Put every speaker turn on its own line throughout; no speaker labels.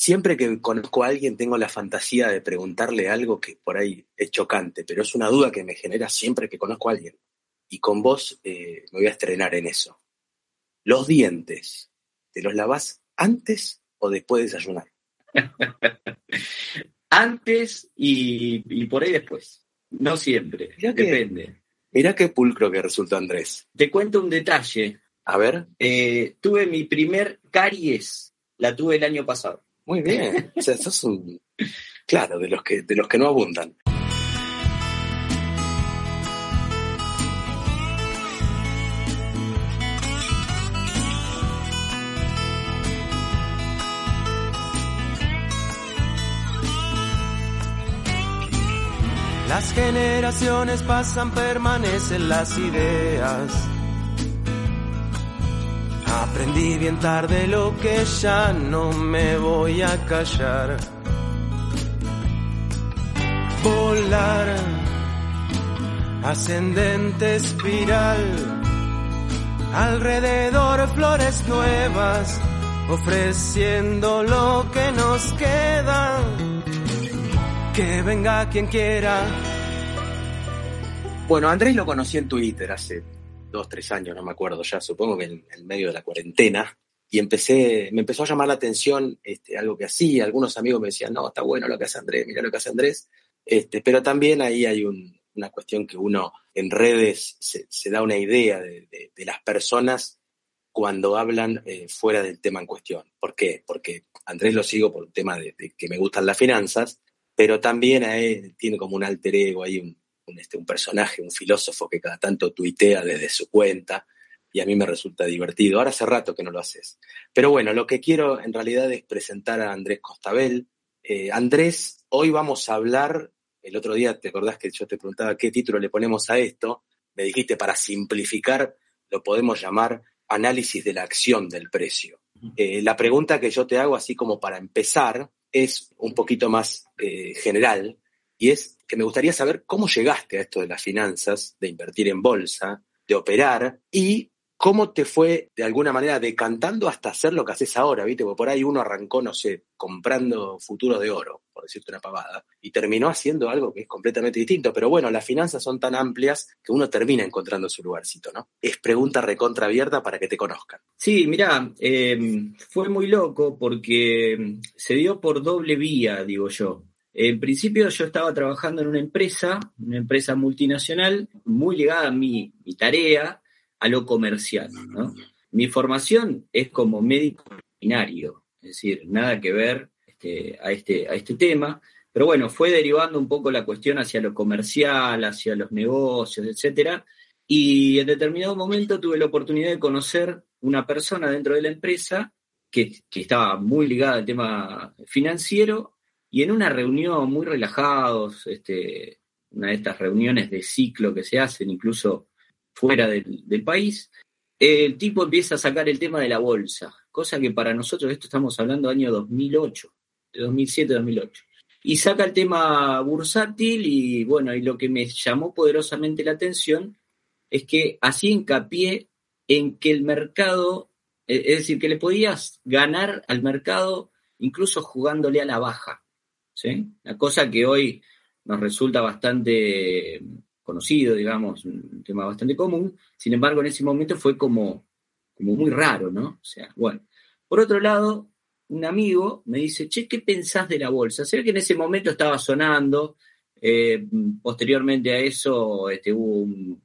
siempre que conozco a alguien tengo la fantasía de preguntarle algo que por ahí es chocante, pero es una duda que me genera siempre que conozco a alguien. Y con vos eh, me voy a estrenar en eso. Los dientes, ¿te los lavas antes o después de desayunar?
antes y, por ahí después. No siempre, depende.
Mirá qué pulcro que resultó Andrés.
Te cuento un detalle.
A ver.
Eh, tuve mi primer caries, la tuve el año pasado.
Muy bien. o sea, sos un. Claro, de los que, de los que no abundan.
Las generaciones pasan, permanecen las ideas. Aprendí bien tarde lo que ya no me voy a callar. Volar, ascendente espiral, alrededor flores nuevas, ofreciendo lo que nos queda. Que venga quien quiera.
Bueno, Andrés lo conocí en Twitter hace dos, tres años, no me acuerdo ya, supongo que en, el medio de la cuarentena, y empecé, me empezó a llamar la atención este, algo que hacía, algunos amigos me decían, no, está bueno lo que hace Andrés, mira lo que hace Andrés, este, pero también ahí hay una cuestión que uno en redes se, da una idea de, las personas cuando hablan eh, fuera del tema en cuestión. ¿Por qué? Porque Andrés lo sigo por el tema de, que me gustan las finanzas, pero también tiene como un alter ego, hay un, este, un personaje, un filósofo que cada tanto tuitea desde su cuenta y a mí me resulta divertido. Ahora hace rato que no lo haces. Pero bueno, lo que quiero en realidad es presentar a Andrés Costabel. Eh, Andrés, hoy vamos a hablar, el otro día te acordás que yo te preguntaba qué título le ponemos a esto, me dijiste para simplificar lo podemos llamar análisis de la acción del precio. Eh, la pregunta que yo te hago, así como para empezar, es un poquito más eh, general y es que me gustaría saber cómo llegaste a esto de las finanzas, de invertir en bolsa, de operar y cómo te fue de alguna manera decantando hasta hacer lo que haces ahora, ¿viste? Porque por ahí uno arrancó, no sé, comprando futuros de oro, por decirte una pavada, y terminó haciendo algo que es completamente distinto. Pero bueno, las finanzas son tan amplias que uno termina encontrando su lugarcito, ¿no? Es pregunta recontra abierta para que te conozcan.
Sí, mirá, em, fue muy loco porque se dio por doble vía, digo yo. En principio yo estaba trabajando en una empresa, una empresa multinacional, muy ligada a mi, tarea, a lo comercial. Mi formación es como médico veterinario, es decir, nada que ver este, a, este, a este tema, pero bueno, fue derivando un poco la cuestión hacia lo comercial, hacia los negocios, etcétera, y en determinado momento tuve la oportunidad de conocer una persona dentro de la empresa que, que estaba muy ligada al tema financiero y en una reunión muy relajados, este, una de estas reuniones de ciclo que se hacen incluso fuera del, país, el tipo empieza a sacar el tema de la bolsa, cosa que para nosotros, esto estamos hablando año 2008, de 2007-2008. Y saca el tema bursátil y bueno, y lo que me llamó poderosamente la atención es que así hincapié en que el mercado, es decir, que le podías ganar al mercado incluso jugándole a la baja. ¿Sí? Una cosa que hoy nos resulta bastante conocido, digamos, un tema bastante común, sin embargo en ese momento fue como, como muy raro, ¿no? O sea, bueno. Por otro lado, un amigo me dice, che, ¿qué pensás de la bolsa? Se ve que en ese momento estaba sonando, eh, posteriormente a eso este, hubo un,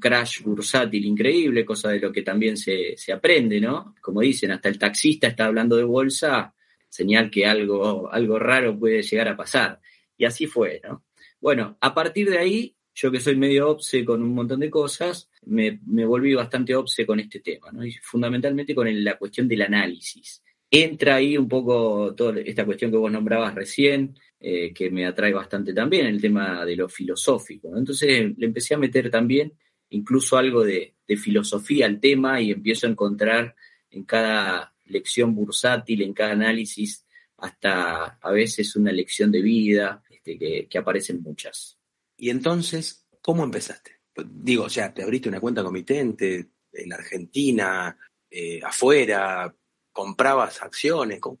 crash bursátil increíble, cosa de lo que también se, se, aprende, ¿no? Como dicen, hasta el taxista está hablando de bolsa señal que algo, algo raro puede llegar a pasar. Y así fue, ¿no? Bueno, a partir de ahí, yo que soy medio obse con un montón de cosas, me, volví bastante obse con este tema, ¿no? Y fundamentalmente con la cuestión del análisis. Entra ahí un poco toda esta cuestión que vos nombrabas recién, eh, que me atrae bastante también, el tema de lo filosófico. ¿no? Entonces le empecé a meter también incluso algo de, de filosofía al tema y empiezo a encontrar en cada lección bursátil en cada análisis, hasta a veces una lección de vida, este, que, aparecen muchas.
Y entonces, ¿cómo empezaste? Digo, o sea, te abriste una cuenta comitente en Argentina, eh, afuera, comprabas acciones. ¿Cómo,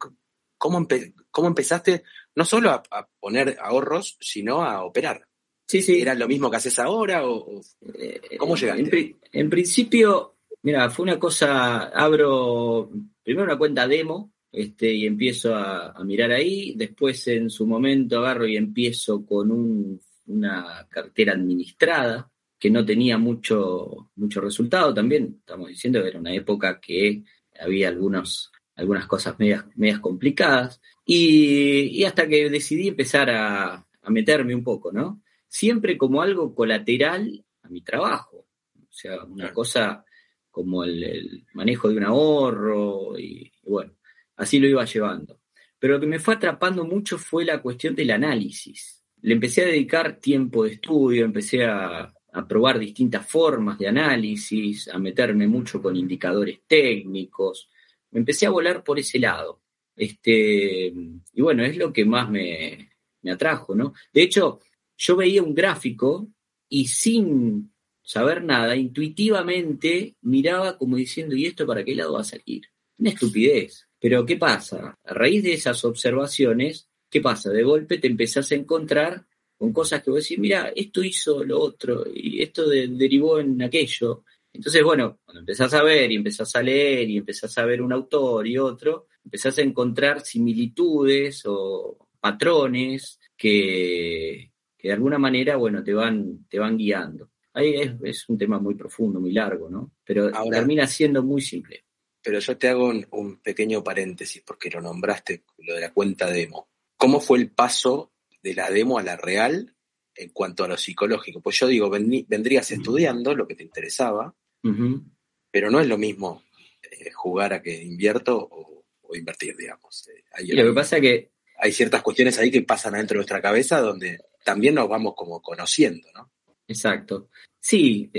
¿cómo, cómo empezaste no solo a, poner ahorros, sino a operar?
Sí, sí.
¿Era lo mismo que haces ahora o, eh, cómo llegaste?
En, principio, mira, fue una cosa, abro primero una cuenta demo este, y empiezo a, mirar ahí, después en su momento agarro y empiezo con una cartera administrada que no tenía mucho, mucho resultado también, estamos diciendo que era una época que había algunos, algunas cosas medias, medias complicadas, y, hasta que decidí empezar a, a meterme un poco, ¿no? Siempre como algo colateral a mi trabajo, o sea, una cosa como el, manejo de un ahorro y, bueno, así lo iba llevando. Pero lo que me fue atrapando mucho fue la cuestión del análisis. Le empecé a dedicar tiempo de estudio, empecé a, a probar distintas formas de análisis, a meterme mucho con indicadores técnicos. Me empecé a volar por ese lado. Este, y bueno, es lo que más me, atrajo, ¿no? De hecho, yo veía un gráfico y sin saber nada, intuitivamente miraba como diciendo, ¿y esto para qué lado va a salir? Una estupidez. Pero ¿qué pasa? A raíz de esas observaciones, ¿qué pasa? De golpe te empezás a encontrar con cosas que vos decís, mira, esto hizo lo otro y esto derivó en aquello. Entonces, bueno, cuando empezás a ver y empezás a leer y empezás a ver un autor y otro, empezás a encontrar similitudes o patrones que, de alguna manera, bueno, te van, te van guiando. Ahí es, un tema muy profundo, muy largo, ¿no? Pero termina siendo muy simple.
Pero yo te hago un, un, pequeño paréntesis porque lo nombraste, lo de la cuenta demo. ¿Cómo fue el paso de la demo a la real en cuanto a lo psicológico. Pues yo digo, vendrías estudiando lo que te interesaba, pero no es lo mismo eh, jugar a que invierto o, invertir, digamos.
Eh, lo que pasa que...
Hay ciertas cuestiones ahí que pasan adentro de nuestra cabeza donde también nos vamos como conociendo, ¿no?
Exacto. Sí,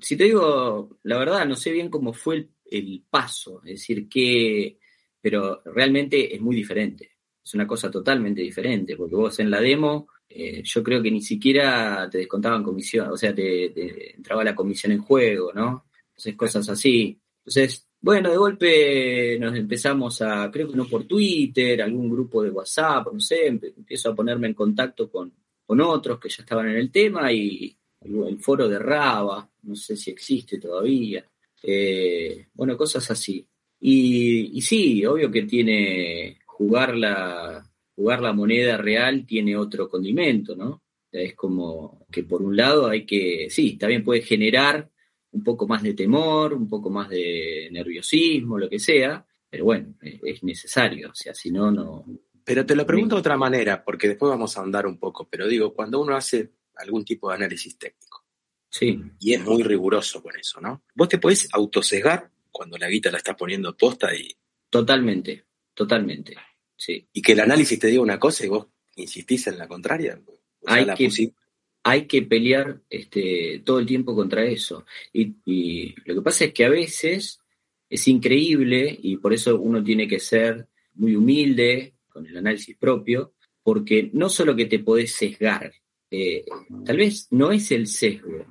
si te digo la verdad, no sé bien cómo fue el, el paso, es decir, que, pero realmente es muy diferente es una cosa totalmente diferente, porque vos en la demo, eh, yo creo que ni siquiera te descontaban comisión, o sea, te, entraba la comisión en juego, ¿no? Entonces, cosas así. Entonces, bueno, de golpe nos empezamos a, creo que no por Twitter, algún grupo de WhatsApp, no sé, empiezo a ponerme en contacto con, con otros que ya estaban en el tema y el foro de Raba, no sé si existe todavía. Eh, bueno, cosas así. Y, y sí, obvio que tiene, jugar la, jugar la moneda real tiene otro condimento, ¿no? Es como que por un lado hay que, sí, también puede generar un poco más de temor, un poco más de nerviosismo, lo que sea, pero bueno, es necesario, o sea, si no, no...
Pero te lo pregunto de otra manera, porque después vamos a andar un poco, pero digo, cuando uno hace algún tipo de análisis técnico,
sí.
y es muy riguroso con eso, ¿no? Vos te podés autosesgar cuando la guita la estás poniendo posta y...
Totalmente, Totalmente, sí.
Y que el análisis te diga una cosa y vos insistís en la contraria.
hay, que, hay que pelear este, todo el tiempo contra eso. Y, lo que pasa es que a veces es increíble y por eso uno tiene que ser muy humilde con el análisis propio, porque no solo que te podés sesgar, eh, tal vez no es el sesgo,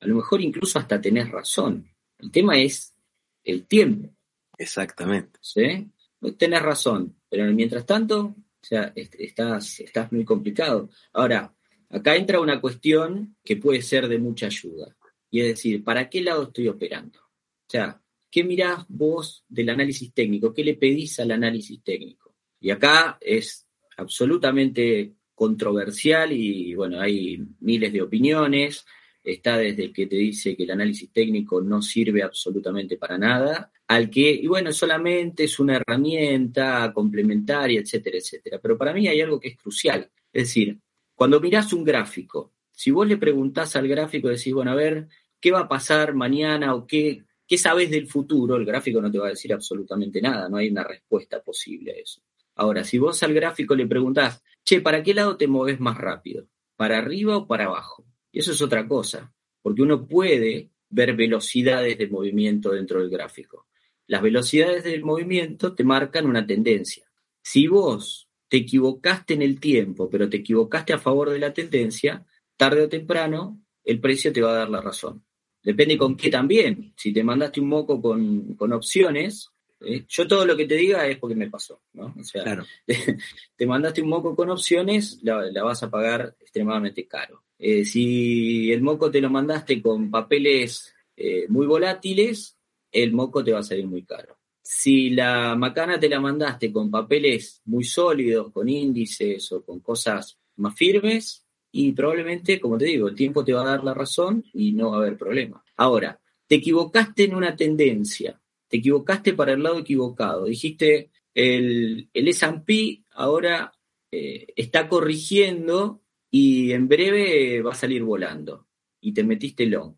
a lo mejor incluso hasta tenés razón. El tema es el tiempo.
Exactamente.
¿Sí? tenés razón, pero mientras tanto, o sea, estás, estás muy complicado. Ahora, acá entra una cuestión que puede ser de mucha ayuda, y es decir, ¿para qué lado estoy operando? O sea, ¿qué mirás vos del análisis técnico? ¿Qué le pedís al análisis técnico? Y acá es absolutamente controversial y bueno, hay miles de opiniones. Está desde el que te dice que el análisis técnico no sirve absolutamente para nada, al que, y bueno, solamente es una herramienta complementaria, etcétera, etcétera. Pero para mí hay algo que es crucial. Es decir, cuando mirás un gráfico, si vos le preguntás al gráfico, decís, bueno, a ver, ¿qué va a pasar mañana o qué, qué sabes del futuro? El gráfico no te va a decir absolutamente nada, no hay una respuesta posible a eso. Ahora, si vos al gráfico le preguntás, che, ¿para qué lado te moves más rápido? ¿Para arriba o para abajo? Y eso es otra cosa, porque uno puede ver velocidades de movimiento dentro del gráfico. Las velocidades del movimiento te marcan una tendencia. Si vos te equivocaste en el tiempo, pero te equivocaste a favor de la tendencia, tarde o temprano el precio te va a dar la razón. Depende con qué también. Si te mandaste un moco con, opciones, ¿eh? Yo todo lo que te diga es porque me pasó, ¿no? O sea, te, mandaste un moco con opciones, la, vas a pagar extremadamente caro. Eh, si el moco te lo mandaste con papeles eh, muy volátiles, el moco te va a salir muy caro. Si la macana te la mandaste con papeles muy sólidos, con índices o con cosas más firmes, y probablemente, como te digo, el tiempo te va a dar la razón y no va a haber problema. Ahora, te equivocaste en una tendencia, te equivocaste para el lado equivocado. Dijiste, el, el ahora eh, está corrigiendo y en breve va a salir volando. Y te metiste long.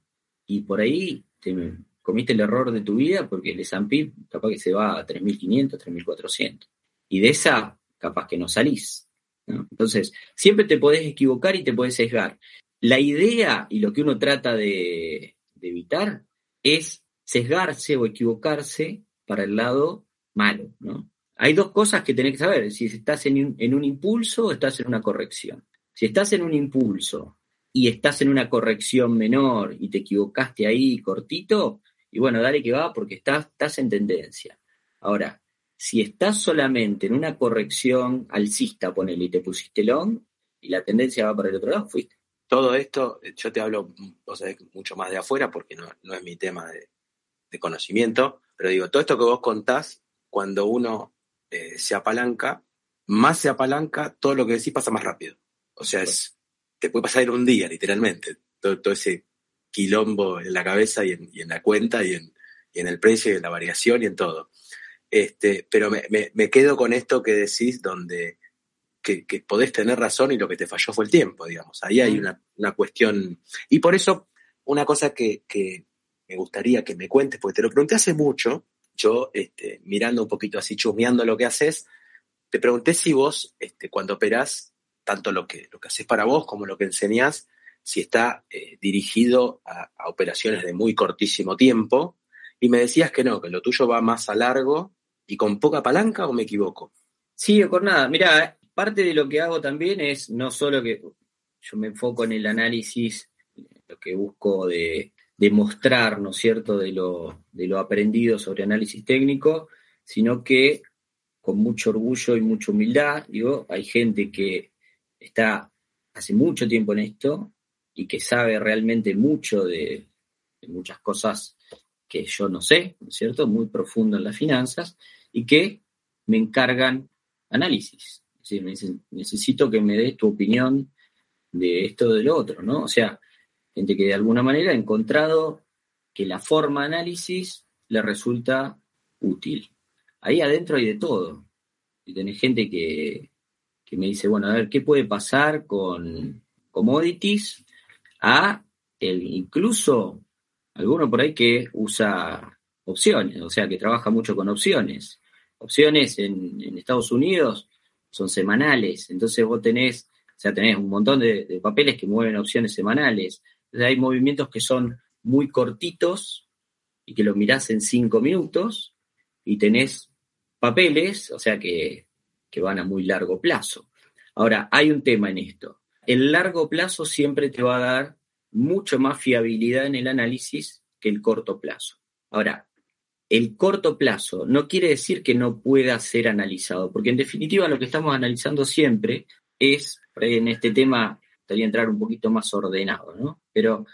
Y por ahí te comiste el error de tu vida porque el S&P capaz que se va a 3.500, 3.400. Y de esa capaz que no salís. Entonces, siempre te podés equivocar y te podés sesgar. La idea y lo que uno trata de evitar es sesgarse o equivocarse para el lado malo, ¿no? Hay dos cosas que tenés que saber, si estás en un, impulso o estás en una corrección. Si estás en un impulso y estás en una corrección menor y te equivocaste ahí cortito, y bueno, dale que va porque estás, estás en tendencia. Ahora, si estás solamente en una corrección alcista, ponele, y te pusiste long, y la tendencia va para el otro lado, fuiste.
Todo esto, yo te hablo, o sea, mucho más de afuera porque no, no es mi tema de, de conocimiento, pero digo, todo esto que vos contás, cuando uno eh, se apalanca, más se apalanca, todo lo que decís pasa más rápido. O sea, es, te puede pasar en un día, literalmente, todo, ese quilombo en la cabeza y en, la cuenta y en, en, el precio y en la variación y en todo. Este, pero me, me, quedo con esto que decís, donde que, que, podés tener razón y lo que te falló fue el tiempo, digamos. Ahí hay una, una cuestión. Y por eso, una cosa que, que, me gustaría que me cuentes, porque te lo pregunté hace mucho, yo este, mirando un poquito así, chusmeando lo que haces, te pregunté si vos, este, cuando operás, tanto lo que, lo que haces para vos como lo que enseñás, si está eh, dirigido a, operaciones de muy cortísimo tiempo, y me decías que no, que lo tuyo va más a largo y con poca palanca, ¿o me equivoco?
Sí, o con nada. Mira, parte de lo que hago también es no solo que yo me enfoco en el análisis, lo que busco de, demostrar, ¿no es cierto?, de lo, de lo aprendido sobre análisis técnico, sino que con mucho orgullo y mucha humildad, digo, hay gente que está hace mucho tiempo en esto y que sabe realmente mucho de, muchas cosas que yo no sé, ¿no es cierto?, muy profundo en las finanzas, y que me encargan análisis. Es decir, me dicen, necesito que me des tu opinión de esto o de lo otro, ¿no? O sea, gente que de alguna manera ha encontrado que la forma de análisis le resulta útil. Ahí adentro hay de todo. Y tenés gente que, me dice, bueno, a ver, ¿qué puede pasar con commodities? A el, incluso alguno por ahí que usa opciones, o sea, que trabaja mucho con opciones. Opciones en, Estados Unidos son semanales, entonces vos tenés, o sea, tenés un montón de papeles que mueven opciones semanales hay movimientos que son muy cortitos y que lo mirás en cinco minutos y tenés papeles, o sea que, que van a muy largo plazo. Ahora, hay un tema en esto. El largo plazo siempre te va a dar mucho más fiabilidad en el análisis que el corto plazo. Ahora, el corto plazo no quiere decir que no pueda ser analizado, porque en definitiva lo que estamos analizando siempre es, en este tema gustaría entrar un poquito más ordenado, ¿no? Pero,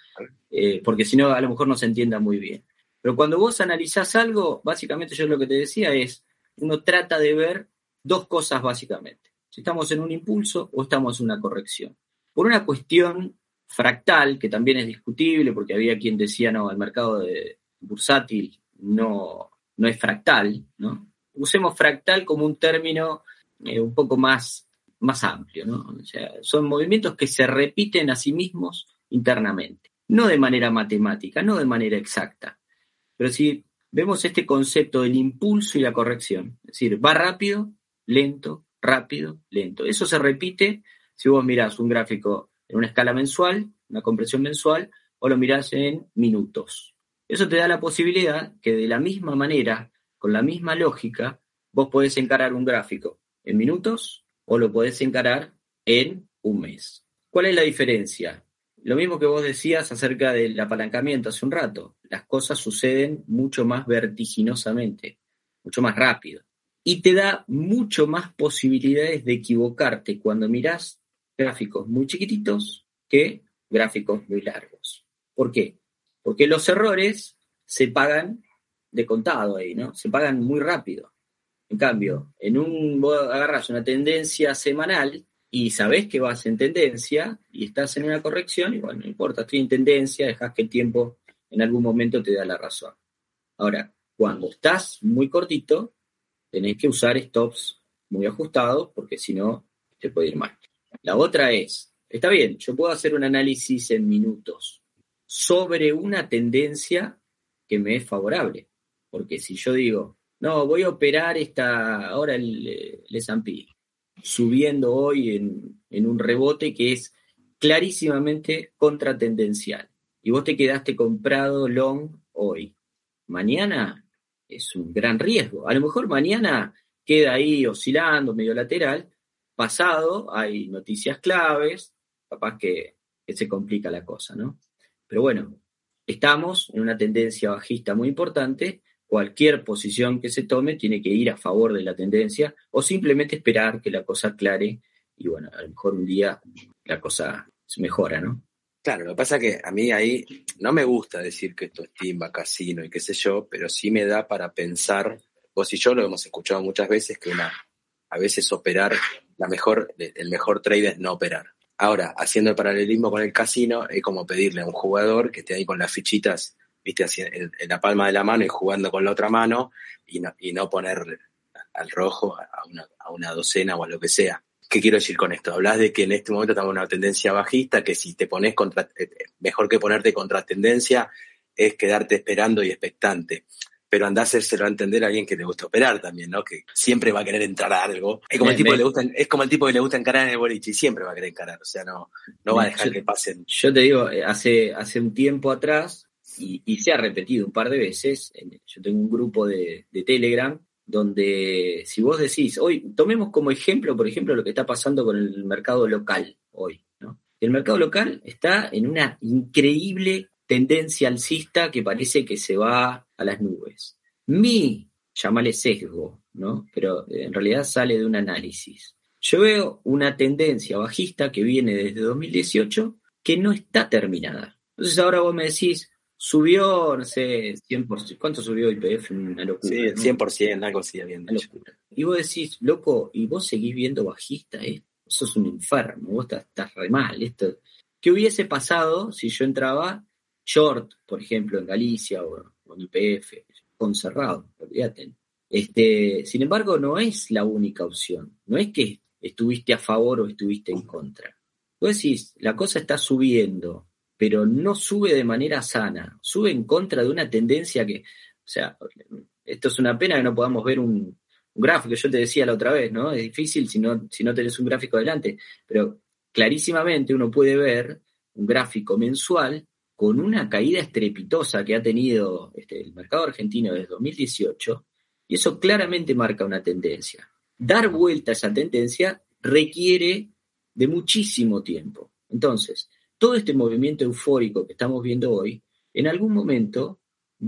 eh, porque si no, a lo mejor no se entienda muy bien. Pero cuando vos analizás algo, básicamente yo lo que te decía es, uno trata de ver dos cosas básicamente. Si estamos en un impulso o estamos en una corrección. Por una cuestión fractal, que también es discutible, porque había quien decía, no, el mercado de bursátil no, no es fractal, ¿no? Usemos fractal como un término eh, un poco más más amplio, ¿no? O sea, son movimientos que se repiten a sí mismos internamente, no de manera matemática, no de manera exacta, pero si vemos este concepto del impulso y la corrección, es decir, va rápido, lento, rápido, lento. Eso se repite si vos mirás un gráfico en una escala mensual, una compresión mensual, o lo mirás en minutos. Eso te da la posibilidad que de la misma manera, con la misma lógica, vos podés encarar un gráfico en minutos o lo podés encarar en un mes. ¿Cuál es la diferencia? Lo mismo que vos decías acerca del apalancamiento hace un rato, las cosas suceden mucho más vertiginosamente. mucho más rápido. Y te da mucho más posibilidades de equivocarte cuando mirás gráficos muy chiquititos que gráficos muy largos. ¿Por qué? Porque los errores se pagan de contado ahí, ¿no? Se pagan muy rápido. En cambio, en un agarras una tendencia semanal y sabés que vas en tendencia y estás en una corrección, y bueno, no importa, estoy en tendencia, dejas que el tiempo en algún momento te da la razón. Ahora, cuando estás muy cortito, tenés que usar stops muy ajustados porque si no, te puede ir mal. La otra es, está bien, yo puedo hacer un análisis en minutos sobre una tendencia que me es favorable. Porque si yo digo, no, voy a operar esta, ahora el, el S&P, subiendo hoy en, en un rebote que es clarísimamente contratendencial. Y vos te quedaste comprado long hoy. Mañana es un gran riesgo. A lo mejor mañana queda ahí oscilando, medio lateral. Pasado hay noticias claves, capaz que, se complica la cosa, ¿no? Pero bueno, estamos en una tendencia bajista muy importante. Cualquier posición que se tome tiene que ir a favor de la tendencia o simplemente esperar que la cosa aclare y bueno, a lo mejor un día la cosa se mejora, ¿no?
Claro, lo que pasa es que a mí ahí no me gusta decir que esto es timba, casino y qué sé yo, pero sí me da para pensar, vos y yo lo hemos escuchado muchas veces, que una, a veces operar, la mejor, el mejor trade es no operar. Ahora, haciendo el paralelismo con el casino, es como pedirle a un jugador que esté ahí con las fichitas, viste, así en, la palma de la mano y jugando con la otra mano y no, y no poner al rojo a una, a una docena o a lo que sea. ¿Qué quiero decir con esto? Hablas de que en este momento estamos en una tendencia bajista, que si te pones contra, eh, eh, mejor que ponerte contra tendencia es quedarte esperando y expectante. Pero andá a hacérselo a entender a alguien que le gusta operar también, ¿no? Que siempre va a querer entrar a algo. Es como, el tipo, que le gusta, es como el tipo que le gusta encarar en el boliche y siempre va a querer encarar. O sea, no, no va a dejar que pasen.
Yo te digo, eh, hace, hace un tiempo atrás, y, se ha repetido un par de veces, yo tengo un grupo de, Telegram donde si vos decís, hoy tomemos como ejemplo, por ejemplo, lo que está pasando con el mercado local hoy. El mercado local está en una increíble tendencia alcista que parece que se va a las nubes. Mi, llamale sesgo, ¿no? pero en realidad sale de un análisis. Yo veo una tendencia bajista que viene desde 2018 que no está terminada. Entonces ahora vos me decís, Subió, no sé, 100%. ¿Cuánto subió IPF? Una locura.
Sí, 100%, algo así bien.
Y vos decís, loco, y vos seguís viendo bajista, ¿eh? sos un enfermo, vos estás, re mal. Esto. ¿Qué hubiese pasado si yo entraba short, por ejemplo, en Galicia o, en IPF, con cerrado? Olvídate. Este, sin embargo, no es la única opción. No es que estuviste a favor o estuviste en contra. Vos decís, la cosa está subiendo, pero no sube de manera sana, sube en contra de una tendencia que, o sea, esto es una pena que no podamos ver un, gráfico, yo te decía la otra vez, ¿no? Es difícil si no, si no tenés un gráfico adelante, pero clarísimamente uno puede ver un gráfico mensual con una caída estrepitosa que ha tenido este, el mercado argentino desde 2018, y eso claramente marca una tendencia. Dar vuelta a esa tendencia requiere de muchísimo tiempo. Entonces, todo este movimiento eufórico que estamos viendo hoy, en algún momento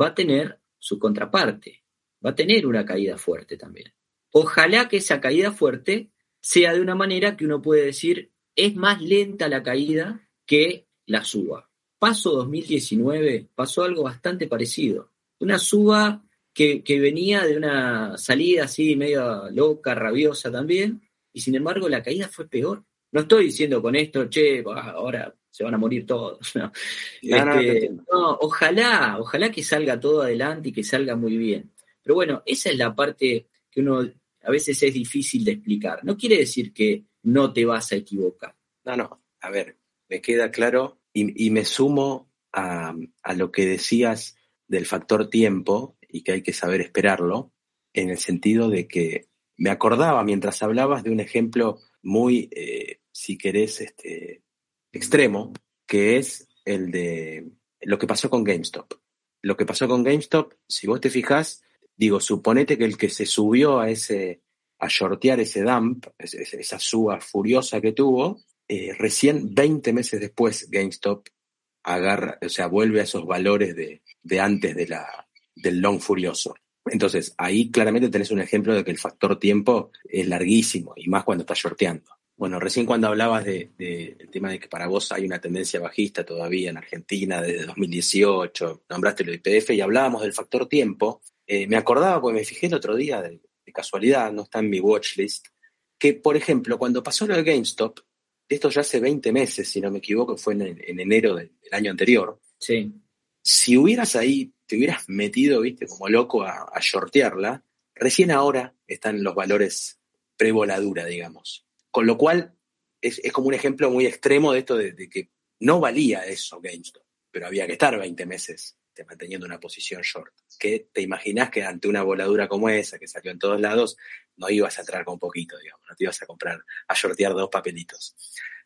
va a tener su contraparte, va a tener una caída fuerte también. Ojalá que esa caída fuerte sea de una manera que uno puede decir es más lenta la caída que la suba. Paso 2019 pasó algo bastante parecido. Una suba que, venía de una salida así medio loca, rabiosa también, y sin embargo la caída fue peor. No estoy diciendo con esto, che, ahora se van a morir todos. Este, no, ojalá, ojalá que salga todo adelante y que salga muy bien. Pero bueno, esa es la parte que uno a veces es difícil de explicar. No quiere decir que no te vas a equivocar.
No, no, a ver, me queda claro y, me sumo a, a, lo que decías del factor tiempo y que hay que saber esperarlo, en el sentido de que me acordaba mientras hablabas de un ejemplo muy, eh, si querés, este, extremo, que es el de lo que pasó con GameStop. Lo que pasó con GameStop, si vos te fijas, digo, suponete que el que se subió a ese, a shortear ese dump, esa suba furiosa que tuvo, eh, recién 20 meses después GameStop agarra, o sea, vuelve a esos valores de, de antes de la, del long furioso. Entonces, ahí claramente tenés un ejemplo de que el factor tiempo es larguísimo, y más cuando estás shorteando. Bueno, recién cuando hablabas del de, tema de que para vos hay una tendencia bajista todavía en Argentina desde 2018, nombraste lo IPF y hablábamos del factor tiempo, eh, me acordaba, porque me fijé el otro día, de, casualidad, no está en mi watch list, que por ejemplo, cuando pasó lo de GameStop, esto ya hace 20 meses, si no me equivoco, fue en, enero del, año anterior.
Sí.
Si hubieras ahí, te hubieras metido, viste, como loco a, a shortearla, recién ahora están los valores pre-voladura, digamos. Con lo cual, es, como un ejemplo muy extremo de esto de, que no valía eso GameStop, pero había que estar 20 meses manteniendo una posición short. Que te imaginas que ante una voladura como esa, que salió en todos lados, no ibas a entrar con poquito, digamos, no te ibas a comprar, a shortear dos papelitos.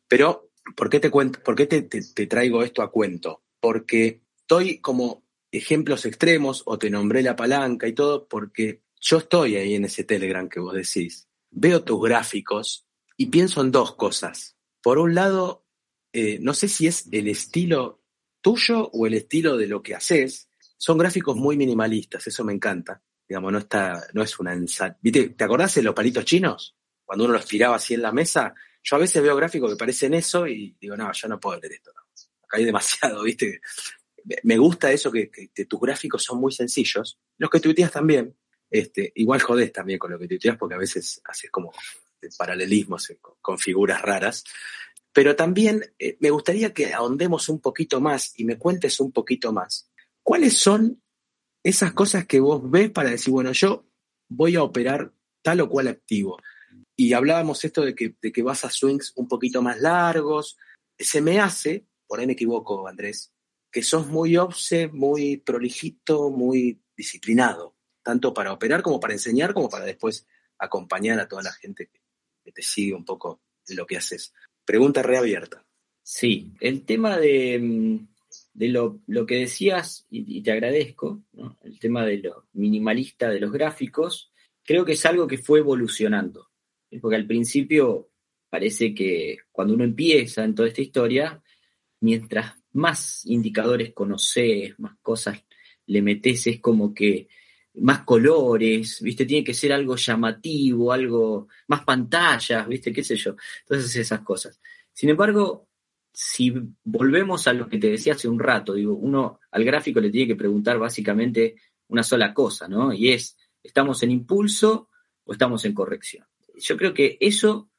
Pero, ¿por qué te, cuento, por qué te, te traigo esto a cuento? Porque estoy como ejemplos extremos, o te nombré la palanca y todo, porque yo estoy ahí en ese Telegram que vos decís. Veo tus gráficos y pienso en dos cosas. Por un lado, eh, no sé si es el estilo tuyo o el estilo de lo que haces. Son gráficos muy minimalistas, eso me encanta. Digamos, no está, no es una ¿Viste? ¿Te acordás de los palitos chinos? Cuando uno los tiraba así en la mesa. Yo a veces veo gráficos que parecen eso y digo, no, yo no puedo leer esto. Acá hay demasiado, ¿viste? Me gusta eso que, tus gráficos son muy sencillos. Los que tuiteas también. Este, igual jodés también con lo que tuiteas porque a veces haces como paralelismos con figuras raras. Pero también eh, me gustaría que ahondemos un poquito más y me cuentes un poquito más. ¿Cuáles son esas cosas que vos ves para decir, bueno, yo voy a operar tal o cual activo? Y hablábamos esto de que, de que vas a swings un poquito más largos. Se me hace, por ahí me equivoco, Andrés, que sos muy obse, muy prolijito, muy disciplinado, tanto para operar como para enseñar, como para después acompañar a toda la gente te sigue un poco lo que haces. Pregunta reabierta.
Sí, el tema de, mm, lo, que decías, y, te agradezco, el tema de lo minimalista de los gráficos, creo que es algo que fue evolucionando. Porque al principio parece que cuando uno empieza en toda esta historia, mientras más indicadores conoces, más cosas le metes, es como que más colores, ¿viste? Tiene que ser algo llamativo, algo más pantallas, ¿viste? ¿Qué sé yo? Entonces esas cosas. Sin embargo, si volvemos a lo que te decía hace un rato, digo, uno al gráfico le tiene que preguntar básicamente una sola cosa, ¿no? Y es, ¿estamos en impulso o estamos en corrección? Yo creo que eso,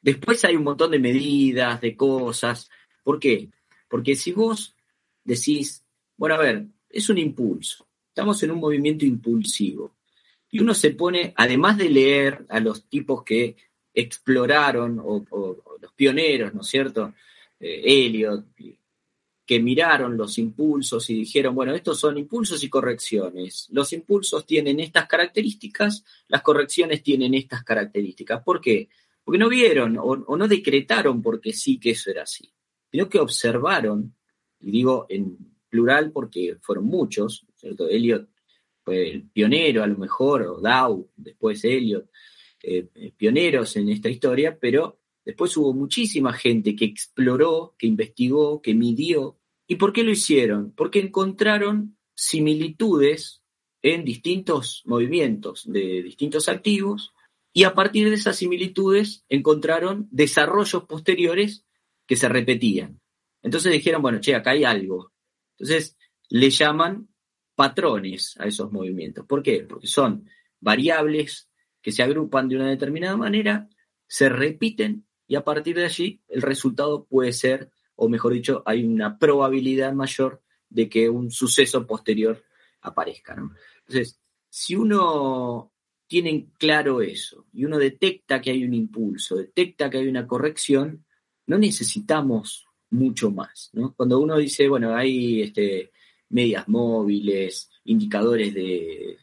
después hay un montón de medidas, de cosas. ¿Por qué? Porque si vos decís, bueno, a ver, es un impulso Estamos en un movimiento impulsivo. Y uno se pone, además de leer a los tipos que exploraron, o, los pioneros, ¿no es cierto? Eh, Elliot, que miraron los impulsos y dijeron, bueno, estos son impulsos y correcciones. Los impulsos tienen estas características, las correcciones tienen estas características. ¿Por qué? Porque no vieron o, o no decretaron porque sí que eso era así, sino que observaron, y digo en plural porque fueron muchos, ¿cierto? Elliot fue el pionero a lo mejor, o Dow, después Elliot, eh, eh, pioneros en esta historia, pero después hubo muchísima gente que exploró, que investigó, que midió. ¿Y por qué lo hicieron? Porque encontraron similitudes en distintos movimientos de distintos activos y a partir de esas similitudes encontraron desarrollos posteriores que se repetían. Entonces dijeron, bueno, che, acá hay algo. Entonces le llaman patrones a esos movimientos. ¿Por qué? Porque son variables que se agrupan de una determinada manera, se repiten y a partir de allí el resultado puede ser, o mejor dicho, hay una probabilidad mayor de que un suceso posterior aparezca. Entonces, si uno tiene claro eso y uno detecta que hay un impulso, detecta que hay una corrección, no necesitamos mucho más. Cuando uno dice, bueno, hay este, medias móviles, indicadores de,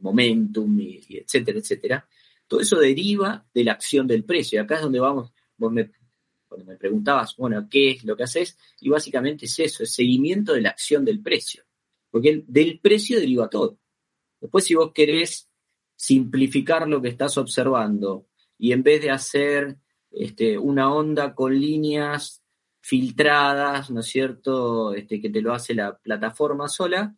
momentum, y, etcétera, etcétera. Todo eso deriva de la acción del precio. Acá es donde vamos, vos me, cuando me preguntabas, bueno, ¿qué es lo que haces? Y básicamente es eso, es seguimiento de la acción del precio. Porque del precio deriva todo. Después, si vos querés simplificar lo que estás observando y en vez de hacer este, una onda con líneas filtradas, ¿no es cierto?, este, que te lo hace la plataforma sola,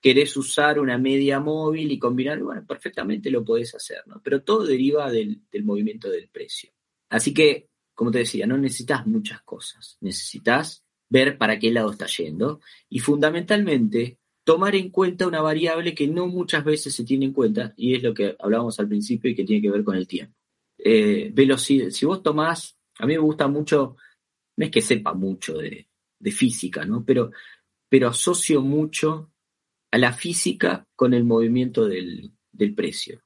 querés usar una media móvil y combinar, bueno, perfectamente lo podés hacer, ¿no? Pero todo deriva del, movimiento del precio. Así que, como te decía, no necesitas muchas cosas, necesitas ver para qué lado está yendo y fundamentalmente tomar en cuenta una variable que no muchas veces se tiene en cuenta y es lo que hablábamos al principio y que tiene que ver con el tiempo. Eh, velocidad, si vos tomás, a mí me gusta mucho, no es que sepa mucho de, física, ¿no? Pero, pero asocio mucho a la física con el movimiento del, del precio.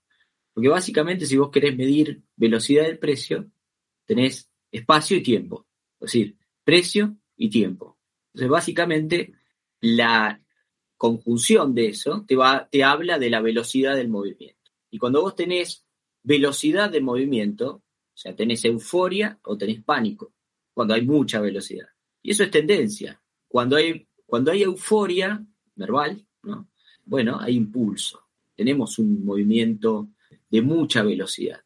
Porque básicamente si vos querés medir velocidad del precio, tenés espacio y tiempo. Es decir, precio y tiempo. Entonces, básicamente, la conjunción de eso te, va, te habla de la velocidad del movimiento. Y cuando vos tenés velocidad de movimiento, o sea, tenés euforia o tenés pánico, cuando hay mucha velocidad. Y eso es tendencia. Cuando hay, cuando hay euforia verbal, ¿no? bueno, hay impulso. Tenemos un movimiento de mucha velocidad.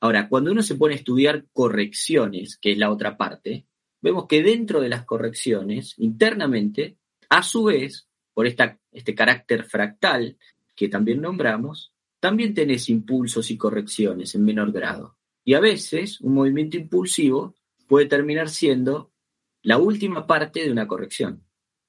Ahora, cuando uno se pone a estudiar correcciones, que es la otra parte, vemos que dentro de las correcciones, internamente, a su vez, por este carácter fractal que también nombramos, también tenés impulsos y correcciones en menor grado. Y a veces un movimiento impulsivo puede terminar siendo la última parte de una corrección.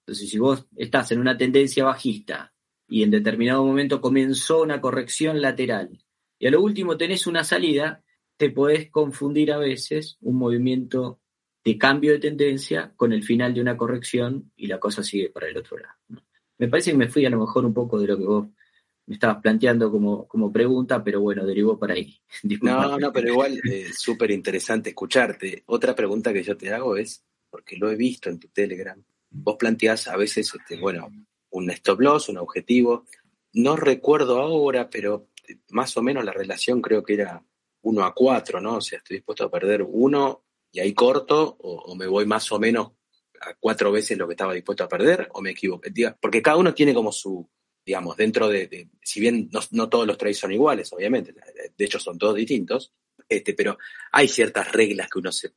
Entonces, si vos estás en una tendencia bajista y en determinado momento comenzó una corrección lateral y a lo último tenés una salida, te podés confundir a veces un movimiento de cambio de tendencia con el final de una corrección y la cosa sigue para el otro lado. Me parece que me fui a lo mejor un poco de lo que vos me estabas planteando como, como pregunta, pero bueno, derivó por ahí.
no, no, pero igual eh, súper interesante escucharte. Otra pregunta que yo te hago es, porque lo he visto en tu Telegram, vos planteás a veces, este, bueno, un stop loss, un objetivo. No recuerdo ahora, pero más o menos la relación creo que era 1 a 4, ¿no? O sea, estoy dispuesto a perder uno y ahí corto o, me voy más o menos a cuatro veces lo que estaba dispuesto a perder o me equivoco. Porque cada uno tiene como su, digamos, dentro de, si bien no, todos los trades son iguales, obviamente, de hecho son todos distintos, este, pero hay ciertas reglas que uno se,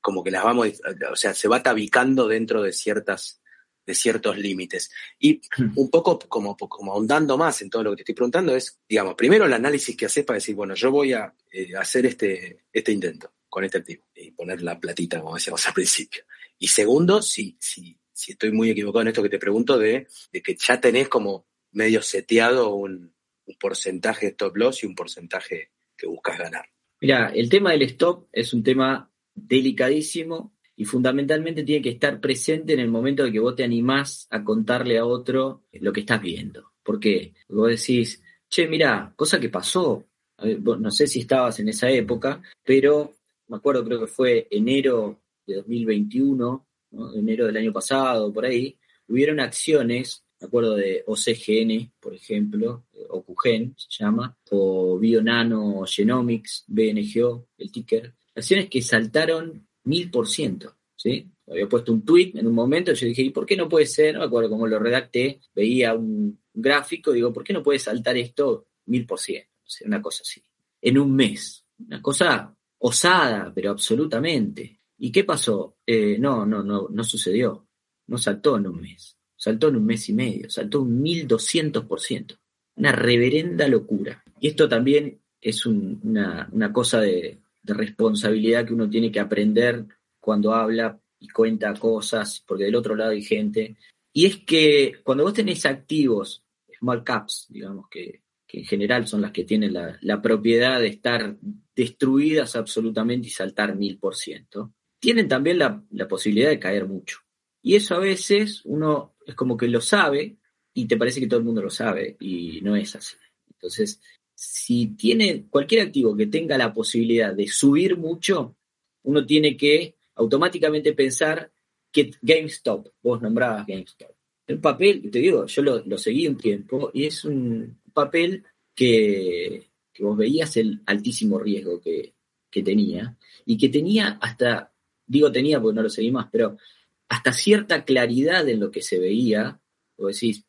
como que las vamos, o sea, se va tabicando dentro de ciertas, de ciertos límites. Y un poco como, como ahondando más en todo lo que te estoy preguntando es, digamos, primero el análisis que haces para decir, bueno, yo voy a eh, hacer este, este intento con este activo y poner la platita, como decíamos al principio. Y segundo, si, si, si estoy muy equivocado en esto que te pregunto, de, de que ya tenés como medio seteado un, un porcentaje stop loss y un porcentaje que buscas ganar.
Mira, el tema del stop es un tema delicadísimo y fundamentalmente tiene que estar presente en el momento de que vos te animás a contarle a otro lo que estás viendo. Porque vos decís, che, mira, cosa que pasó, no sé si estabas en esa época, pero me acuerdo, creo que fue enero de 2021, enero del año pasado, por ahí, hubieron acciones, me acuerdo de OCGN, por ejemplo, o QGEN se llama, o Bionano Genomics, BNGO, el ticker, acciones que saltaron mil por ciento, ¿sí? Había puesto un tweet en un momento, yo dije, ¿y por qué no puede ser? No me acuerdo cómo lo redacté, veía un gráfico, digo, ¿por qué no puede saltar esto mil por ciento? una cosa así. En un mes. Una cosa osada, pero absolutamente. ¿Y qué pasó? Eh, no, no, no, no sucedió. No saltó en un mes. Saltó en un mes y medio. Saltó un 1200%. Una reverenda locura. Y esto también es una, cosa de, de responsabilidad que uno tiene que aprender cuando habla y cuenta cosas, porque del otro lado hay gente. Y es que cuando vos tenés activos, small caps, digamos, que que en general son las que tienen la, propiedad de estar destruidas absolutamente y saltar mil por ciento, tienen también la, posibilidad de caer mucho. Y eso a veces uno es como que lo sabe y te parece que todo el mundo lo sabe y no es así. Entonces, si tiene cualquier activo que tenga la posibilidad de subir mucho, uno tiene que automáticamente pensar que GameStop, vos nombrabas GameStop. El papel, te digo, yo lo, lo seguí un tiempo y es un, papel que, vos veías el altísimo riesgo que, tenía y que tenía hasta, digo tenía porque no lo seguí más, pero hasta cierta claridad en lo que se veía, o decís,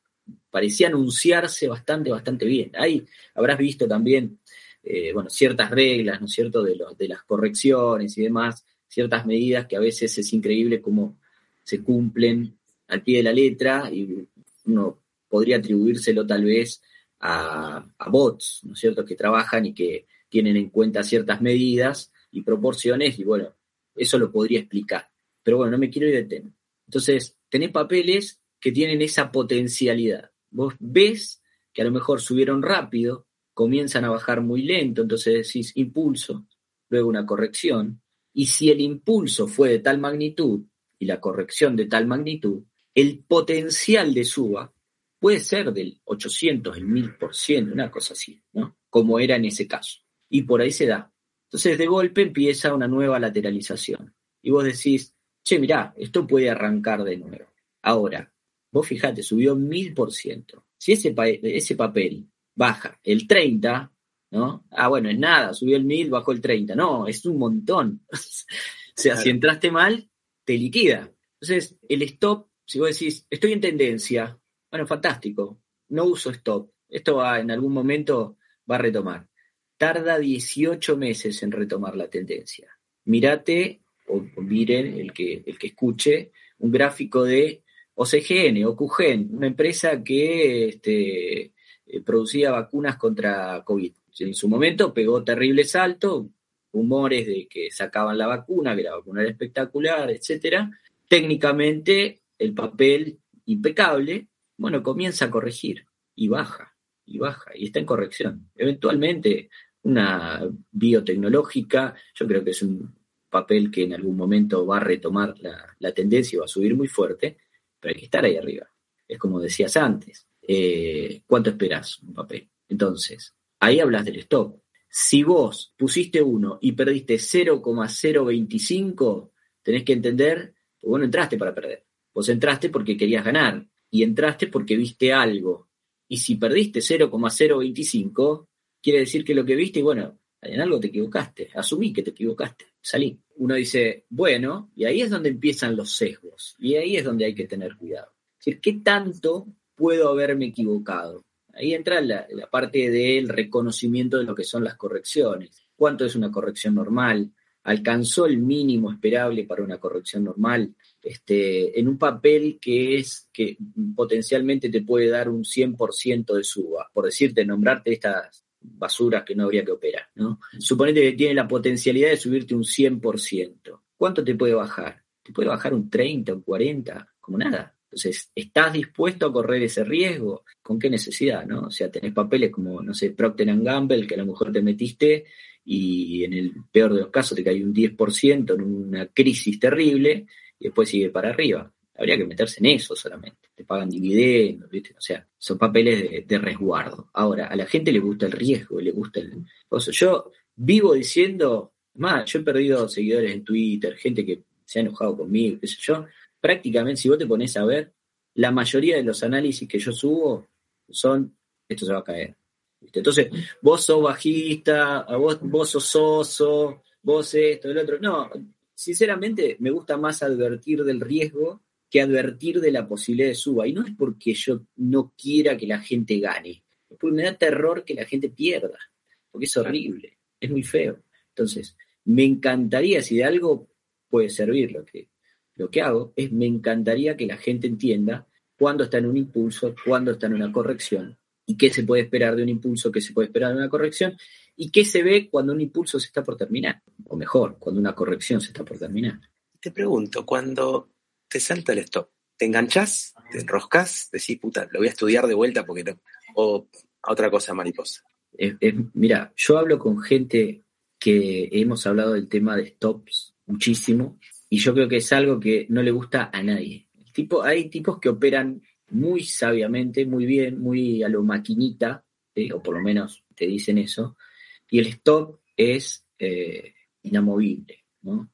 parecía anunciarse bastante, bastante bien. Ahí habrás visto también, eh, bueno, ciertas reglas, ¿no es cierto?, de, de las correcciones y demás, ciertas medidas que a veces es increíble cómo se cumplen al pie de la letra y uno podría atribuírselo tal vez a, bots, ¿no es cierto?, que trabajan y que tienen en cuenta ciertas medidas y proporciones, y bueno, eso lo podría explicar. Pero bueno, no me quiero ir de tema. Entonces, tenés papeles que tienen esa potencialidad. Vos ves que a lo mejor subieron rápido, comienzan a bajar muy lento, entonces decís impulso, luego una corrección, y si el impulso fue de tal magnitud y la corrección de tal magnitud, el potencial de suba puede ser del 800, el 1000%, una cosa así, ¿no? Como era en ese caso. Y por ahí se da. Entonces, de golpe empieza una nueva lateralización. Y vos decís, che, mirá, esto puede arrancar de nuevo. Ahora, vos fijate, subió 1000%. Si ese, ese papel baja el 30, ¿no? Ah, bueno, es nada, subió el 1000, bajó el 30. No, es un montón. o sea, si entraste mal, te liquida. Entonces, el stop, si vos decís, estoy en tendencia, bueno, fantástico, no uso stop. Esto va, en algún momento va a retomar. Tarda 18 meses en retomar la tendencia. Mirate, o, miren el que, el que escuche, un gráfico de OCGN o una empresa que este, eh, producía vacunas contra COVID. En su momento pegó terrible salto, rumores de que sacaban la vacuna, que la vacuna era espectacular, etcétera. Técnicamente, el papel impecable, bueno, comienza a corregir y baja, y baja, y está en corrección. Eventualmente, una biotecnológica, yo creo que es un papel que en algún momento va a retomar la, tendencia y va a subir muy fuerte, pero hay que estar ahí arriba. Es como decías antes, eh, ¿cuánto esperas un papel? Entonces, ahí hablas del stop. Si vos pusiste uno y perdiste 0,025, tenés que entender que vos no entraste para perder. Vos entraste porque querías ganar y entraste porque viste algo. Y si perdiste 0,025, quiere decir que lo que viste, bueno, en algo te equivocaste, asumí que te equivocaste, salí. Uno dice, bueno, y ahí es donde empiezan los sesgos, y ahí es donde hay que tener cuidado. Es decir, ¿qué tanto puedo haberme equivocado. Ahí entra la, parte del reconocimiento de lo que son las correcciones. ¿Cuánto es una corrección normal? ¿Alcanzó el mínimo esperable para una corrección normal? Este, en un papel que es que potencialmente te puede dar un 100% de suba, por decirte, nombrarte estas basuras que no habría que operar, ¿no? Suponete que tiene la potencialidad de subirte un 100%. ¿Cuánto te puede bajar? Te puede bajar un 30, un 40, como nada. Entonces, ¿estás dispuesto a correr ese riesgo? ¿Con qué necesidad? ¿no? O sea, tenés papeles como, no sé, Procter Gamble, que a lo mejor te metiste y en el peor de los casos te cae un 10% en una crisis terrible y después sigue para arriba. Habría que meterse en eso solamente. Te pagan dividendos, ¿viste? O sea, son papeles de, resguardo. Ahora, a la gente le gusta el riesgo, le gusta el... yo vivo diciendo, más, yo he perdido seguidores en Twitter, gente que se ha enojado conmigo, qué sé yo, prácticamente, si vos te pones a ver, la mayoría de los análisis que yo subo son, esto se va a caer. Entonces, vos sos bajista, vos, vos sos oso, vos esto, el otro. No, sinceramente me gusta más advertir del riesgo que advertir de la posibilidad de suba. Y no es porque yo no quiera que la gente gane, es porque me da terror que la gente pierda, porque es horrible, es muy feo. Entonces, me encantaría, si de algo puede servir lo que lo que hago es me encantaría que la gente entienda cuándo está en un impulso, cuándo está en una corrección y qué se puede esperar de un impulso, qué se puede esperar de una corrección y qué se ve cuando un impulso se está por terminar, o mejor, cuando una corrección se está por terminar.
Te pregunto, cuando te salta el stop, ¿te enganchás? ¿Te enroscas? Decís, puta, lo voy a estudiar de vuelta porque no. O a otra cosa mariposa.
mira, yo hablo con gente que hemos hablado del tema de stops muchísimo y yo creo que es algo que no le gusta a nadie. tipo, hay tipos que operan muy sabiamente, muy bien, muy a lo maquinita, o por lo menos te dicen eso, y el stop es eh, inamovible.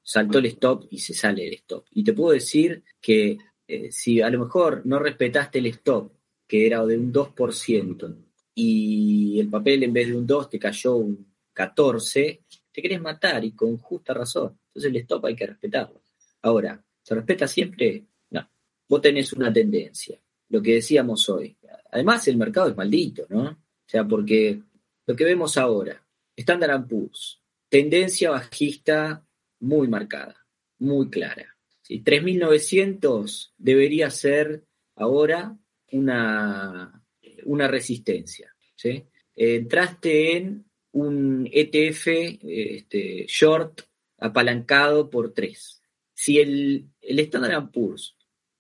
Saltó el stop y se sale el stop. Y te puedo decir que eh, si a lo mejor no respetaste el stop, que era de un 2%, y el papel en vez de un 2 te cayó un 14, te querés matar y con justa razón. Entonces el stop hay que respetarlo. Ahora, ¿se respeta siempre? No. Vos tenés una tendencia, lo que decíamos hoy. Además, el mercado es maldito, ¿no? O sea, porque lo que vemos ahora, Standard Poor's, tendencia bajista muy marcada, muy clara. ¿sí? 3.900 debería ser ahora una, una resistencia. ¿sí? entraste en un ETF este, short apalancado por 3. Si el, el Standard Poor's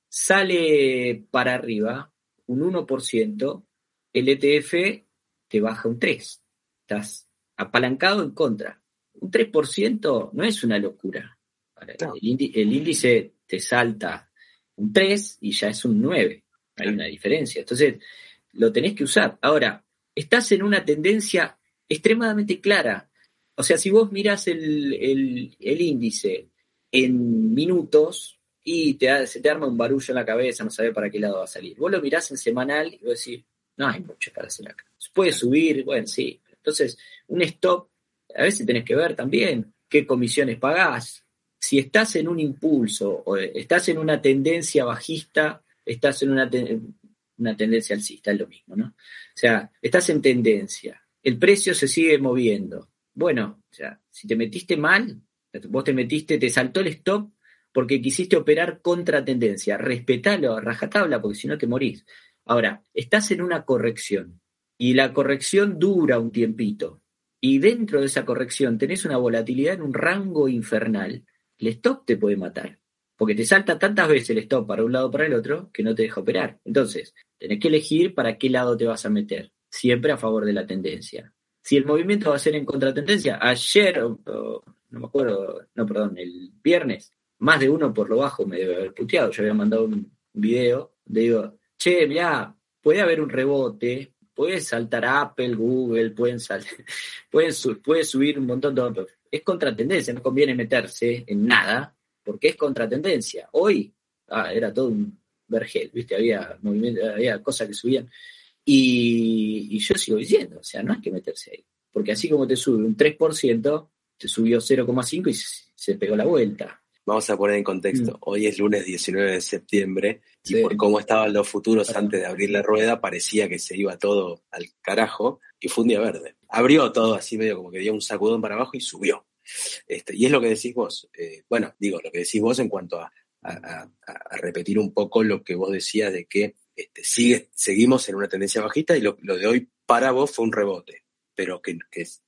sale para arriba un 1%, el ETF te baja un 3. Estás apalancado en contra. Un 3% no es una locura. El, el, índice te salta un 3 y ya es un 9. Hay una diferencia. Entonces, lo tenés que usar. Ahora, estás en una tendencia extremadamente clara. O sea, si vos mirás el, índice en minutos y te, se te arma un barullo en la cabeza, no sabes para qué lado va a salir. Vos lo mirás en semanal y vos decís, no hay mucho para hacer acá. Puede subir, bueno, sí. Entonces, un stop, a veces tenés que ver también qué comisiones pagás. Si estás en un impulso o estás en una tendencia bajista, estás en una, una tendencia alcista, es lo mismo, ¿no? O sea, estás en tendencia, el precio se sigue moviendo. Bueno, o sea, si te metiste mal, vos te metiste, te saltó el stop porque quisiste operar contra tendencia, respetalo rajatabla porque si no te morís. Ahora, estás en una corrección y la corrección dura un tiempito y dentro de esa corrección tenés una volatilidad en un rango infernal, el stop te puede matar. Porque te salta tantas veces el stop para un lado o para el otro que no te deja operar. Entonces, tenés que elegir para qué lado te vas a meter siempre a favor de la tendencia. Si el movimiento va a ser en contratendencia, ayer, no me acuerdo, no, perdón, el viernes, más de uno por lo bajo me debe haber puteado. Yo había mandado un video, le digo, che, mirá, puede haber un rebote, puede saltar Apple, Google, pueden saltar, pueden puede subir un montón de... Es contratendencia, no conviene meterse en nada, porque es contratendencia. Hoy, ah, era todo un vergel, ¿viste? Había movimiento, había cosas que subían. Y, yo sigo diciendo, o sea, no hay que meterse ahí. Porque así como te sube un 3%, te subió 0,5 y se, pegó la vuelta.
Vamos a poner en contexto. Mm. Hoy es lunes 19 de septiembre y por cómo estaban los futuros antes de abrir la rueda, parecía que se iba todo al carajo y fue un día verde. Abrió todo así medio como que dio un sacudón para abajo y subió. Este, y es lo que decís vos. Eh, bueno, digo, lo que decís vos en cuanto a, a, repetir un poco lo que vos decías de que este, sigue, seguimos en una tendencia bajista y lo, de hoy para vos fue un rebote, pero que,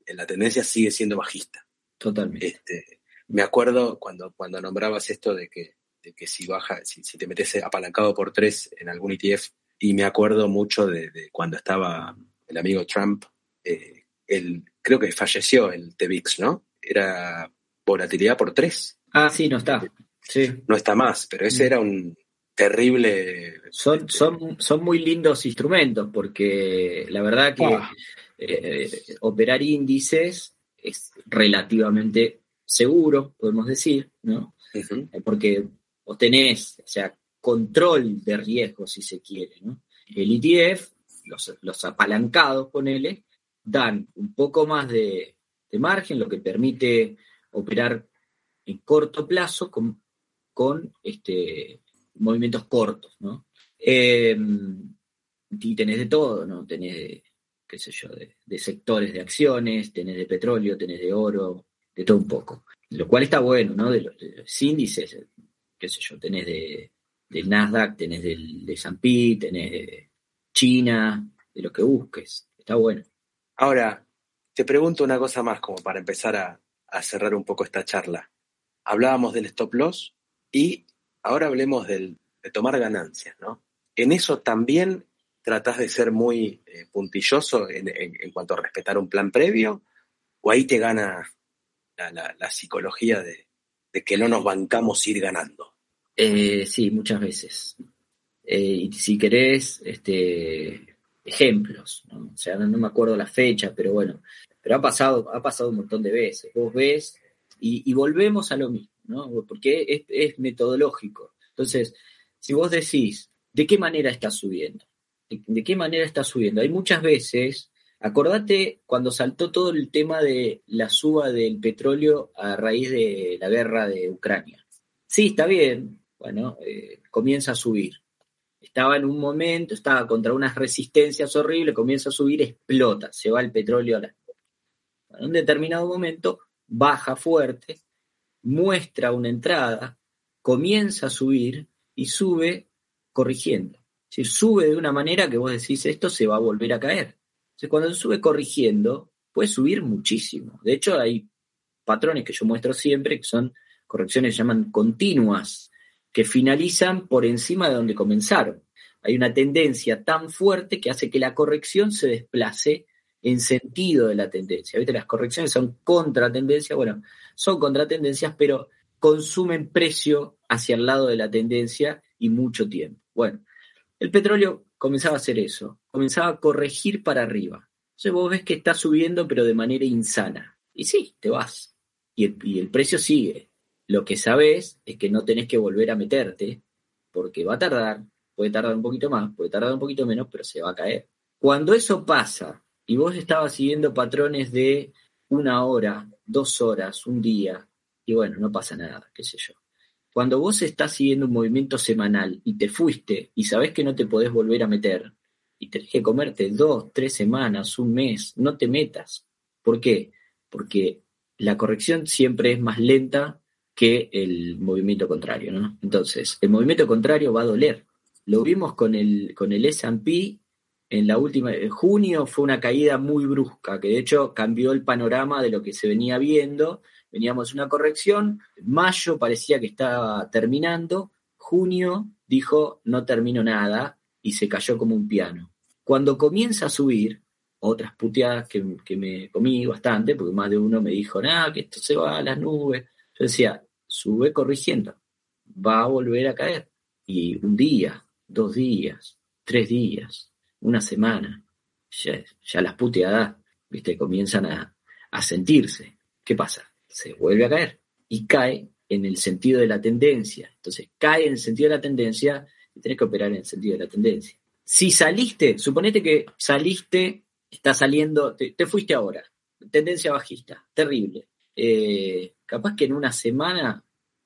la tendencia sigue siendo bajista.
Totalmente.
Este, me acuerdo cuando, cuando nombrabas esto de que, de que si baja, si, te metes apalancado por tres en algún ETF, y me acuerdo mucho de, cuando estaba el amigo Trump, eh, el, creo que falleció el TVIX, ¿no? Era volatilidad por tres.
Ah, sí, no está. Sí.
No está más, pero ese mm. era un, terrible.
Son, son, son muy lindos instrumentos porque la verdad que eh, operar índices es relativamente seguro, podemos decir, ¿no? Eh, porque obtenés, o sea, control de riesgo, si se quiere, ¿no? El ETF, los, los apalancados, ponele, dan un poco más de, de, margen, lo que permite operar en corto plazo con, con este, movimientos cortos, ¿no? Eh, y tenés de todo, ¿no? Tenés, qué sé yo, de, sectores de acciones, tenés de petróleo, tenés de oro, de todo un poco. Lo cual está bueno, ¿no? De los, índices, qué sé yo, tenés de, del Nasdaq, tenés del, de S&P, tenés de China, de lo que busques. Está bueno.
Ahora, te pregunto una cosa más como para empezar a, cerrar un poco esta charla. Hablábamos del stop loss y ahora hablemos de tomar ganancias, ¿no? En eso también tratás de ser muy eh, puntilloso en, cuanto a respetar un plan previo, o ahí te gana la, psicología de, que no nos bancamos ir ganando.
Eh, sí, muchas veces. Eh, y si querés, este, ejemplos, ¿no? o sea, no, me acuerdo la fecha, pero bueno, pero ha pasado, ha pasado un montón de veces. Vos ves y volvemos a lo mismo. Porque es, metodológico. Entonces, si vos decís, ¿de qué manera está subiendo? ¿De, qué manera está subiendo? Hay muchas veces, acordate cuando saltó todo el tema de la suba del petróleo a raíz de la guerra de Ucrania. Sí, está bien, bueno, eh, comienza a subir. Estaba en un momento, estaba contra unas resistencias horribles, comienza a subir, explota, se va el petróleo a la... En un determinado momento baja fuerte muestra una entrada, comienza a subir y sube corrigiendo. Si sube de una manera que vos decís, esto se va a volver a caer. Entonces, cuando sube corrigiendo, puede subir muchísimo. De hecho, hay patrones que yo muestro siempre, que son correcciones que llaman continuas, que finalizan por encima de donde comenzaron. Hay una tendencia tan fuerte que hace que la corrección se desplace en sentido de la tendencia. ¿Viste? Las correcciones son contratendencias, bueno, son contratendencias, pero consumen precio hacia el lado de la tendencia y mucho tiempo. Bueno, el petróleo comenzaba a hacer eso, comenzaba a corregir para arriba. Entonces vos ves que está subiendo, pero de manera insana. Y sí, te vas. Y el, precio sigue. Lo que sabes es que no tenés que volver a meterte, porque va a tardar, puede tardar un poquito más, puede tardar un poquito menos, pero se va a caer. Cuando eso pasa y vos estabas siguiendo patrones de una hora, dos horas, un día, y bueno, no pasa nada, qué sé yo. Cuando vos estás siguiendo un movimiento semanal y te fuiste y sabés que no te podés volver a meter y tenés que comerte dos, tres semanas, un mes, no te metas. ¿Por qué? Porque la corrección siempre es más lenta que el movimiento contrario, ¿no? Entonces, el movimiento contrario va a doler. Lo vimos con el, con el S&P en la última, en junio fue una caída muy brusca, que de hecho cambió el panorama de lo que se venía viendo. Veníamos una corrección, mayo parecía que estaba terminando, junio dijo no termino nada y se cayó como un piano. Cuando comienza a subir, otras puteadas que, me comí bastante, porque más de uno me dijo, nada, que esto se va a las nubes. Yo decía, sube corrigiendo, va a volver a caer. Y un día, dos días, tres días, una semana, ya, las puteadas, viste, comienzan a, a sentirse. ¿Qué pasa? Se vuelve a caer y cae en el sentido de la tendencia. Entonces, cae en el sentido de la tendencia y tenés que operar en el sentido de la tendencia. Si saliste, suponete que saliste, está saliendo, te, fuiste ahora, tendencia bajista, terrible. Eh, capaz que en una semana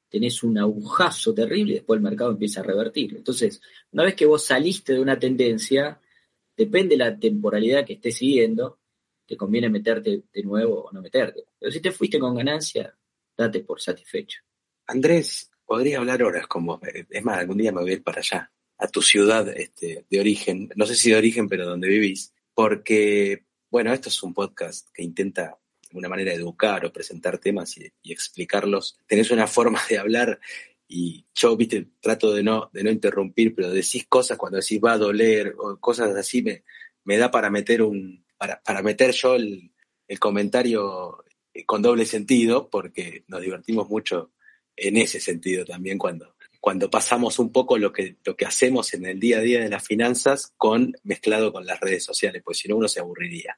tenés un agujazo terrible y después el mercado empieza a revertir. Entonces, una vez que vos saliste de una tendencia, depende de la temporalidad que estés siguiendo, te conviene meterte de nuevo o no meterte. Pero si te fuiste con ganancia, date por satisfecho.
Andrés, podría hablar horas con vos. Es más, algún día me voy a ir para allá, a tu ciudad este, de origen. No sé si de origen, pero donde vivís. Porque, bueno, esto es un podcast que intenta de una manera educar o presentar temas y, explicarlos. Tenés una forma de hablar y yo, viste, trato de no, de no interrumpir, pero decís cosas cuando decís va a doler o cosas así, me, me da para meter un, para, para meter yo el, el comentario con doble sentido, porque nos divertimos mucho en ese sentido también cuando, cuando pasamos un poco lo que, lo que hacemos en el día a día de las finanzas con, mezclado con las redes sociales, pues si no uno se aburriría.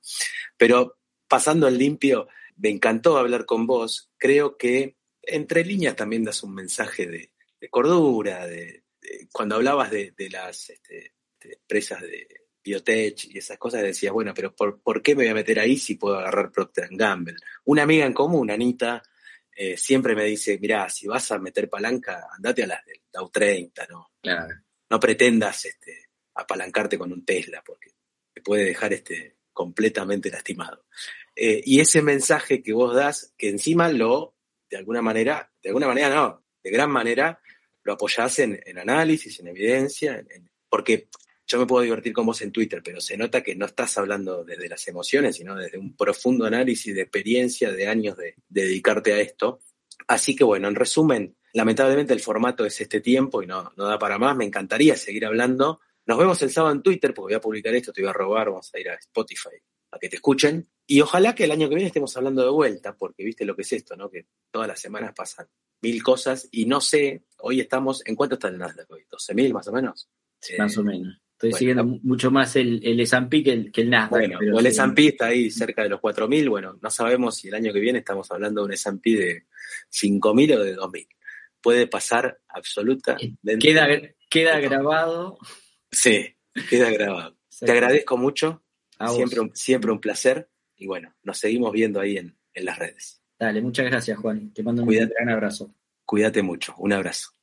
Pero pasando al limpio, me encantó hablar con vos. Creo que entre líneas también das un mensaje de, cordura, de, cuando hablabas de, las este, empresas de biotech y esas cosas, decías, bueno, pero por, qué me voy a meter ahí si puedo agarrar Procter Gamble? Una amiga en común, Anita, eh, siempre me dice, mirá, si vas a meter palanca, andate a las del Dow 30, ¿no?
Claro.
No pretendas este, apalancarte con un Tesla, porque te puede dejar este, completamente lastimado. Eh, y ese mensaje que vos das, que encima lo de alguna manera, de alguna manera no, de gran manera, lo apoyás en, análisis, en evidencia, porque yo me puedo divertir con vos en Twitter, pero se nota que no estás hablando desde las emociones, sino desde un profundo análisis de experiencia, de años de, dedicarte a esto. Así que bueno, en resumen, lamentablemente el formato es este tiempo y no, no da para más. Me encantaría seguir hablando. Nos vemos el sábado en Twitter porque voy a publicar esto, te voy a robar, vamos a ir a Spotify a que te escuchen. Y ojalá que el año que viene estemos hablando de vuelta, porque viste lo que es esto, ¿no? Que todas las semanas pasan mil cosas y no sé, hoy estamos, ¿en cuánto está el Nasdaq hoy? ¿12.000 más o menos?
más o menos. Estoy siguiendo mucho más el, el S&P que el, que el Nasdaq.
Bueno, el S&P está ahí cerca de los 4.000, bueno, no sabemos si el año que viene estamos hablando de un S&P de 5.000 o de 2.000. Puede pasar absolutamente.
Queda, queda grabado.
Sí, queda grabado. Te agradezco mucho, siempre, siempre un placer y bueno, nos seguimos viendo ahí en, en las redes.
Dale, muchas gracias Juan. Te mando un gran abrazo.
Cuídate mucho. Un abrazo.